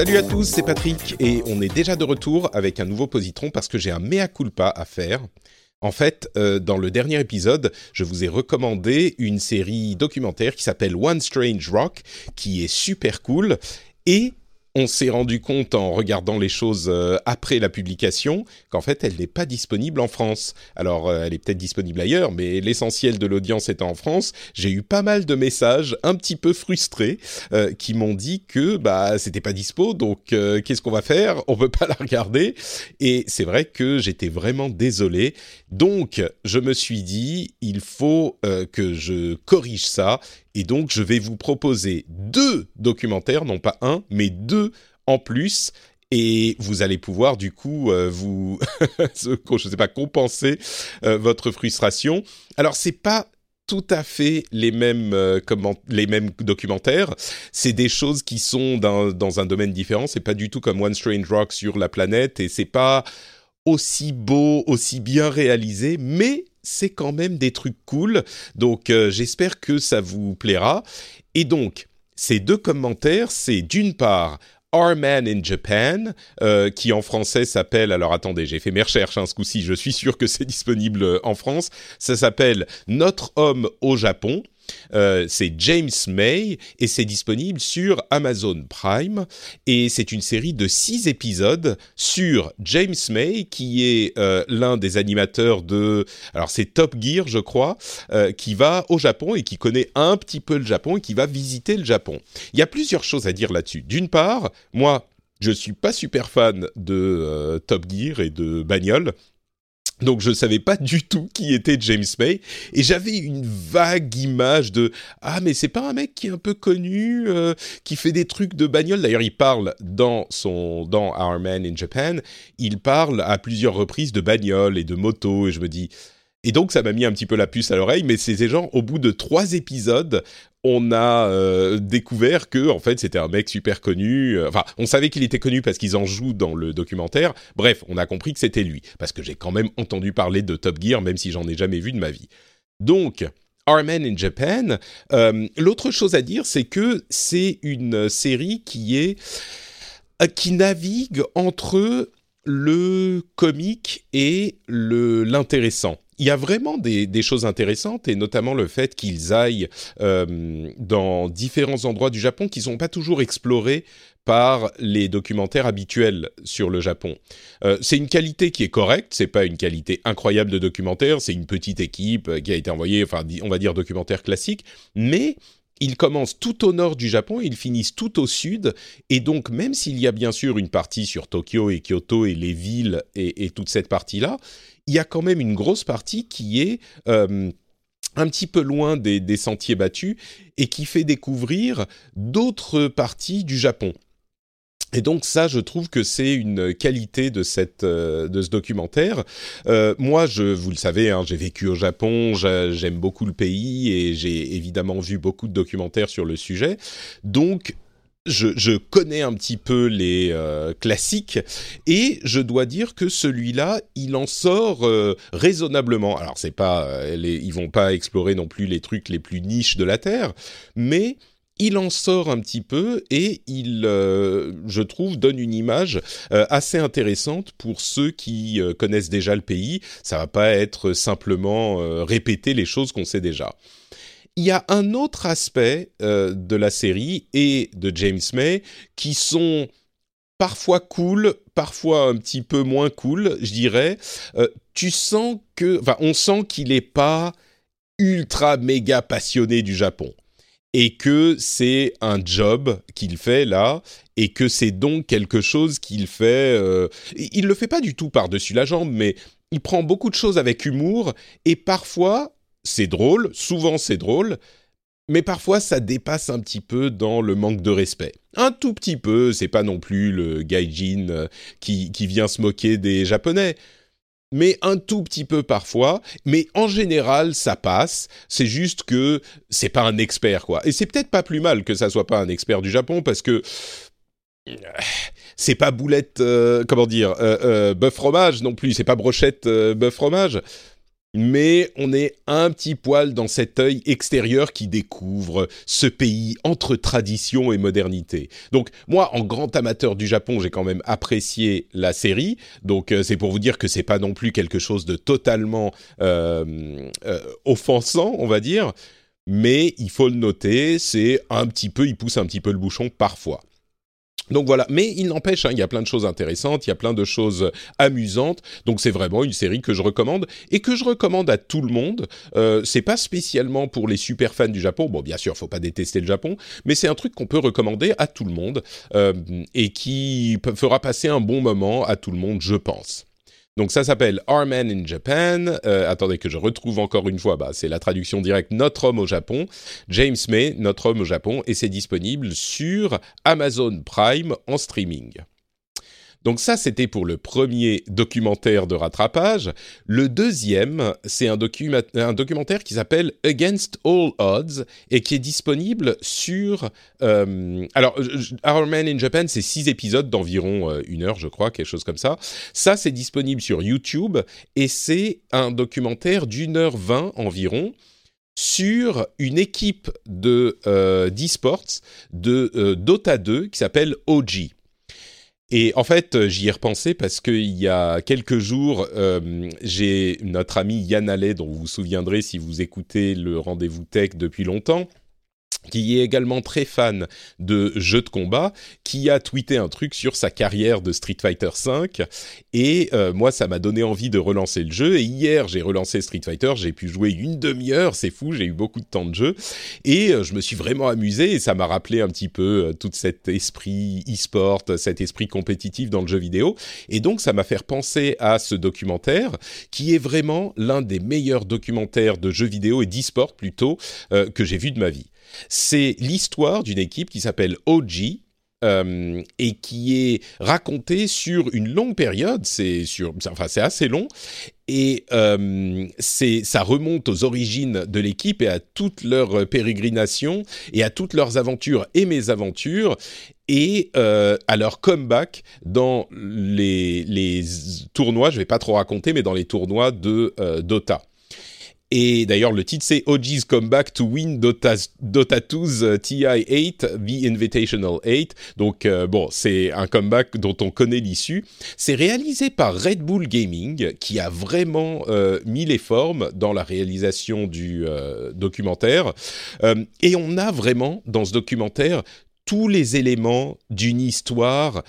Salut à tous, c'est Patrick et on est déjà de retour avec un nouveau positron parce que j'ai un mea culpa à faire. En fait, euh, dans le dernier épisode, je vous ai recommandé une série documentaire qui s'appelle One Strange Rock, qui est super cool et on s'est rendu compte en regardant les choses euh, après la publication qu'en fait elle n'est pas disponible en France. Alors euh, elle est peut-être disponible ailleurs, mais l'essentiel de l'audience étant en France, j'ai eu pas mal de messages un petit peu frustrés euh, qui m'ont dit que bah c'était pas dispo, donc qu'est-ce qu'on va faire? On peut pas la regarder. Et c'est vrai que j'étais vraiment désolé. Donc je me suis dit il faut que je corrige ça et donc, je vais vous proposer deux documentaires, non pas un, mais deux en plus. Et vous allez pouvoir du coup euh, vous, je sais pas, compenser euh, votre frustration. Alors c'est pas tout à fait les mêmes euh, les mêmes documentaires. C'est des choses qui sont dans, dans un domaine différent. C'est pas du tout comme One Strange Rock sur la planète et c'est pas aussi beau, aussi bien réalisé, mais c'est quand même des trucs cool. Donc j'espère que ça vous plaira. Et donc, ces deux commentaires, c'est d'une part Our Man in Japan, euh, qui en français s'appelle, alors attendez, j'ai fait mes recherches hein, ce coup-ci, je suis sûr que c'est disponible en France, ça s'appelle Notre homme au Japon, euh, c'est James May et c'est disponible sur Amazon Prime et c'est une série de six épisodes sur James May qui est euh, l'un des animateurs de alors c'est Top Gear je crois euh, qui va au Japon et qui connaît un petit peu le Japon et qui va visiter le Japon. Il y a plusieurs choses à dire là-dessus. D'une part, moi je suis pas super fan de Top Gear et de bagnole. Donc je savais pas du tout qui était James May. Et j'avais une vague image de ah mais c'est pas un mec qui est un peu connu euh, qui fait des trucs de bagnole. D'ailleurs il parle dans son dans Our Man in Japan. Il parle à plusieurs reprises de bagnole et de moto et je me dis et donc ça m'a mis un petit peu la puce à l'oreille, mais c'est genre au bout de trois épisodes, on a euh, découvert que en fait c'était un mec super connu. Euh, enfin, on savait qu'il était connu parce qu'ils en jouent dans le documentaire. Bref, on a compris que c'était lui parce que j'ai quand même entendu parler de Top Gear, même si j'en ai jamais vu de ma vie. Donc, Our Man in Japan. Euh, l'autre chose à dire, c'est que c'est une série qui est qui navigue entre le comique et le l'intéressant il y a vraiment des, choses intéressantes et notamment le fait qu'ils aillent euh, dans différents endroits du Japon qui ne sont pas toujours explorés par les documentaires habituels sur le Japon. Euh, c'est une qualité qui est correcte, c'est pas une qualité incroyable de documentaire, c'est une petite équipe qui a été envoyée, enfin on va dire documentaire classique, mais ils commencent tout au nord du Japon et ils finissent tout au sud. Et donc, même s'il y a bien sûr une partie sur Tokyo et Kyoto et les villes et toute cette partie-là, il y a quand même une grosse partie qui est euh, un petit peu loin des, sentiers battus et qui fait découvrir d'autres parties du Japon. Et donc ça, je trouve que c'est une qualité de cette euh, de ce documentaire. Euh, moi, je, vous le savez, hein, j'ai vécu au Japon, j'aime beaucoup le pays et j'ai évidemment vu beaucoup de documentaires sur le sujet. Donc je, connais un petit peu les euh, classiques et je dois dire que celui-là, il en sort euh, raisonnablement. Alors c'est pas, euh, ils vont pas explorer non plus les trucs les plus niches de la terre, mais il en sort un petit peu et il, je trouve, donne une image assez intéressante pour ceux qui connaissent déjà le pays. Ça va pas être simplement répéter les choses qu'on sait déjà. Il y a un autre aspect euh, de la série et de James May qui sont parfois cool, parfois un petit peu moins cool, je dirais. Euh, tu sens que, enfin, on sent qu'il n'est pas ultra méga passionné du Japon et que c'est un job qu'il fait là et que c'est donc quelque chose qu'il fait. Euh, il le fait pas du tout par dessus la jambe, mais il prend beaucoup de choses avec humour et parfois c'est drôle, souvent c'est drôle, mais parfois ça dépasse un petit peu dans le manque de respect. Un tout petit peu, c'est pas non plus le gaijin euh, qui, qui vient se moquer des Japonais, mais un tout petit peu parfois, mais en général ça passe, c'est juste que c'est pas un expert quoi. Et c'est peut-être pas plus mal que ça soit pas un expert du Japon parce que euh, c'est pas boulette, euh, comment dire, bœuf fromage non plus, c'est pas brochette bœuf fromage mais on est un petit poil dans cet œil extérieur qui découvre ce pays entre tradition et modernité. Donc moi, en grand amateur du Japon, j'ai quand même apprécié la série. Donc euh, c'est pour vous dire que c'est pas non plus quelque chose de totalement euh, euh, offensant, on va dire. Mais il faut le noter, c'est un petit peu, il pousse un petit peu le bouchon parfois. Donc voilà, mais il n'empêche, hein, il y a plein de choses intéressantes, il y a plein de choses amusantes. Donc c'est vraiment une série que je recommande et que je recommande à tout le monde. Euh, c'est pas spécialement pour les super fans du Japon. Bon, bien sûr, faut pas détester le Japon, mais c'est un truc qu'on peut recommander à tout le monde euh, et qui fera passer un bon moment à tout le monde, je pense. Donc ça s'appelle Our Man in Japan. Euh, attendez que je retrouve encore une fois, bah, c'est la traduction directe Notre homme au Japon. James May, Notre homme au Japon, et c'est disponible sur Amazon Prime en streaming. Donc ça, c'était pour le premier documentaire de rattrapage. Le deuxième, c'est un, documentaire qui s'appelle Against All Odds et qui est disponible sur... Euh, alors, Our Man in Japan, c'est six épisodes d'environ euh, une heure, je crois, quelque chose comme ça. Ça, c'est disponible sur YouTube et c'est un documentaire d'une heure vingt environ sur une équipe de euh, d'e-sports de euh, Dota 2 qui s'appelle OG. Et en fait, euh, j'y ai repensé parce qu'il y a quelques jours, euh, j'ai notre ami Yann Allais, dont vous vous souviendrez si vous écoutez le rendez-vous tech depuis longtemps, qui est également très fan de jeux de combat, qui a tweeté un truc sur sa carrière de Street Fighter V. Et euh, moi, ça m'a donné envie de relancer le jeu. Et hier, j'ai relancé Street Fighter, j'ai pu jouer une demi-heure, c'est fou, j'ai eu beaucoup de temps de jeu. Et euh, je me suis vraiment amusé et ça m'a rappelé un petit peu euh, tout cet esprit e-sport, cet esprit compétitif dans le jeu vidéo. Et donc, ça m'a fait penser à ce documentaire, qui est vraiment l'un des meilleurs documentaires de jeux vidéo et d'e-sport plutôt que j'ai vu de ma vie. C'est l'histoire d'une équipe qui s'appelle OG, euh, et qui est racontée sur une longue période. C'est sur, enfin c'est assez long et euh, c'est ça remonte aux origines de l'équipe et à toutes leurs pérégrinations et à toutes leurs aventures et mésaventures et euh, à leur comeback dans les, les tournois. Je vais pas trop raconter, mais dans les tournois de Dota. Et d'ailleurs, le titre, c'est OG's Comeback to Win Dota, Dota 2's euh, TI8, The Invitational 8. Donc, euh, bon, c'est un comeback dont on connaît l'issue. C'est réalisé par Red Bull Gaming, qui a vraiment euh, mis les formes dans la réalisation du documentaire. et on a vraiment, dans ce documentaire, tous les éléments d'une histoire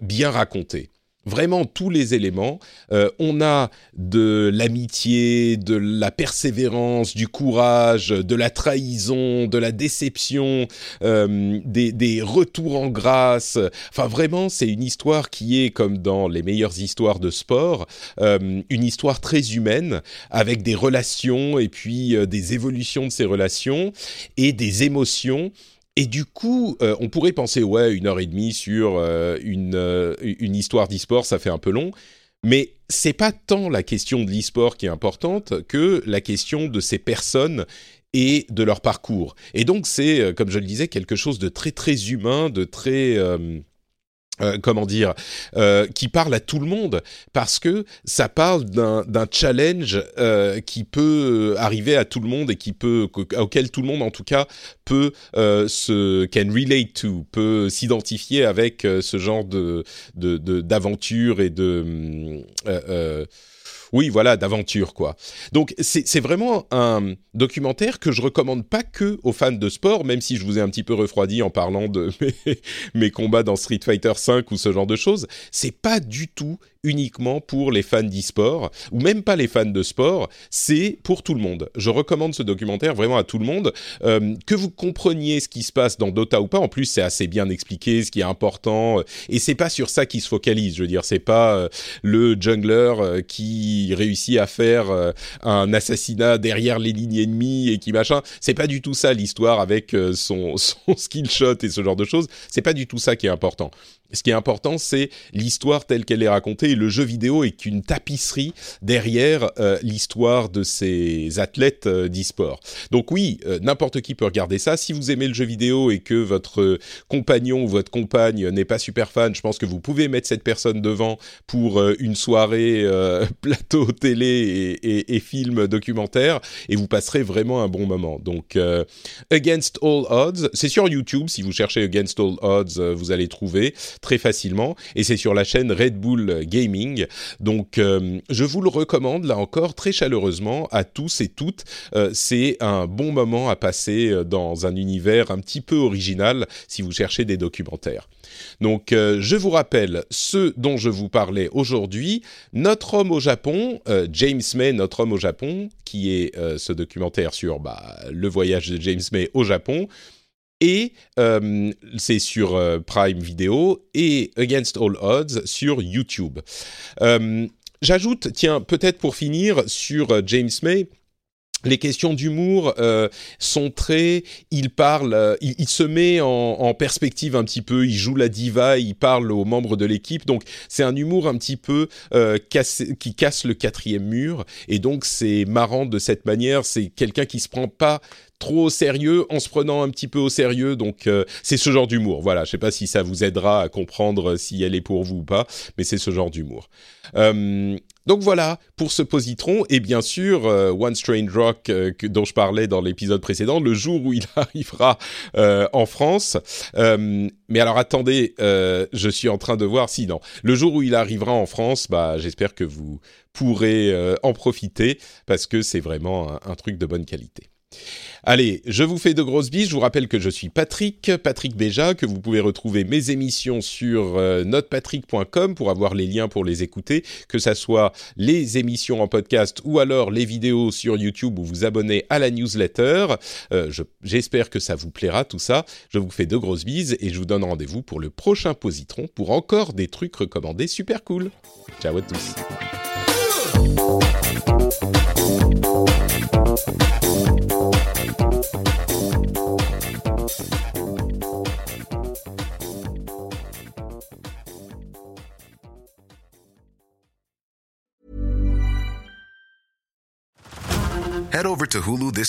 bien racontée vraiment tous les éléments. Euh, on a de l'amitié, de la persévérance, du courage, de la trahison, de la déception, euh, des, retours en grâce. Enfin, vraiment, c'est une histoire qui est, comme dans les meilleures histoires de sport, euh, une histoire très humaine, avec des relations et puis des évolutions de ces relations et des émotions et du coup, euh, on pourrait penser, ouais, une heure et demie sur euh, une, euh, une histoire d'e-sport, ça fait un peu long. Mais c'est pas tant la question de l'e-sport qui est importante que la question de ces personnes et de leur parcours. Et donc, c'est, comme je le disais, quelque chose de très, très humain, de très euh, comment dire, euh, qui parle à tout le monde parce que ça parle d'un challenge euh, qui peut arriver à tout le monde et qui peut auquel tout le monde en tout cas peut se can relate to peut s'identifier avec ce genre de d'aventure de, et de oui, voilà, d'aventure, quoi. Donc, c'est vraiment un documentaire que je recommande pas que aux fans de sport, même si je vous ai un petit peu refroidi en parlant de mes, combats dans Street Fighter V ou ce genre de choses. C'est pas du tout uniquement pour les fans d'e-sport, ou même pas les fans de sport, c'est pour tout le monde. Je recommande ce documentaire vraiment à tout le monde, euh, que vous compreniez ce qui se passe dans Dota ou pas. En plus, c'est assez bien expliqué, ce qui est important, euh, et c'est pas sur ça qu'il se focalise. Je veux dire, c'est pas euh, le jungler qui réussit à faire un assassinat derrière les lignes ennemies et qui machin. C'est pas du tout ça l'histoire avec son, son skill shot et ce genre de choses. C'est pas du tout ça qui est important. ce qui est important, c'est l'histoire telle qu'elle est racontée. Le jeu vidéo est qu'une tapisserie derrière euh, l'histoire de ces athlètes euh, d'e-sport. Donc oui, euh, n'importe qui peut regarder ça. Si vous aimez le jeu vidéo et que votre compagnon ou votre compagne n'est pas super fan, je pense que vous pouvez mettre cette personne devant pour une soirée plateau télé et, et, film documentaire et vous passerez vraiment un bon moment. Donc Against All Odds, c'est sur YouTube. Si vous cherchez Against All Odds, vous allez trouver très facilement et c'est sur la chaîne Red Bull Gaming. Donc euh, je vous le recommande là encore très chaleureusement à tous et toutes. Euh, c'est un bon moment à passer euh, dans un univers un petit peu original si vous cherchez des documentaires. Donc je vous rappelle ce dont je vous parlais aujourd'hui. Notre homme au Japon, James May, notre homme au Japon, qui est ce documentaire sur bah, le voyage de James May au Japon et euh, c'est sur euh, Prime Video et Against All Odds sur YouTube. Euh, j'ajoute, tiens, peut-être pour finir sur James May, les questions d'humour sont très. Il parle, il, se met en, perspective un petit peu. Il joue la diva, il parle aux membres de l'équipe. Donc c'est un humour un petit peu qui casse le quatrième mur. Et donc c'est marrant de cette manière. C'est quelqu'un qui se prend pas trop sérieux en se prenant un petit peu au sérieux. Donc euh, c'est ce genre d'humour. Voilà, je sais pas si ça vous aidera à comprendre si elle est pour vous ou pas, mais c'est ce genre d'humour. Euh, donc voilà pour ce positron et bien sûr euh, One Strange Rock dont je parlais dans l'épisode précédent, le jour où il arrivera en France. mais alors attendez, je suis en train de voir si non, le jour où il arrivera en France, bah j'espère que vous pourrez en profiter parce que c'est vraiment un truc de bonne qualité. Allez, je vous fais de grosses bises. Je vous rappelle que je suis Patrick, Patrick Béja, que vous pouvez retrouver mes émissions sur euh, notepatrick.com pour avoir les liens pour les écouter, que ça soit les émissions en podcast ou alors les vidéos sur YouTube où vous abonnez à la newsletter. Euh, j'espère que ça vous plaira tout ça. Je vous fais de grosses bises et je vous donne rendez-vous pour le prochain Positron pour encore des trucs recommandés super cool. Ciao à tous.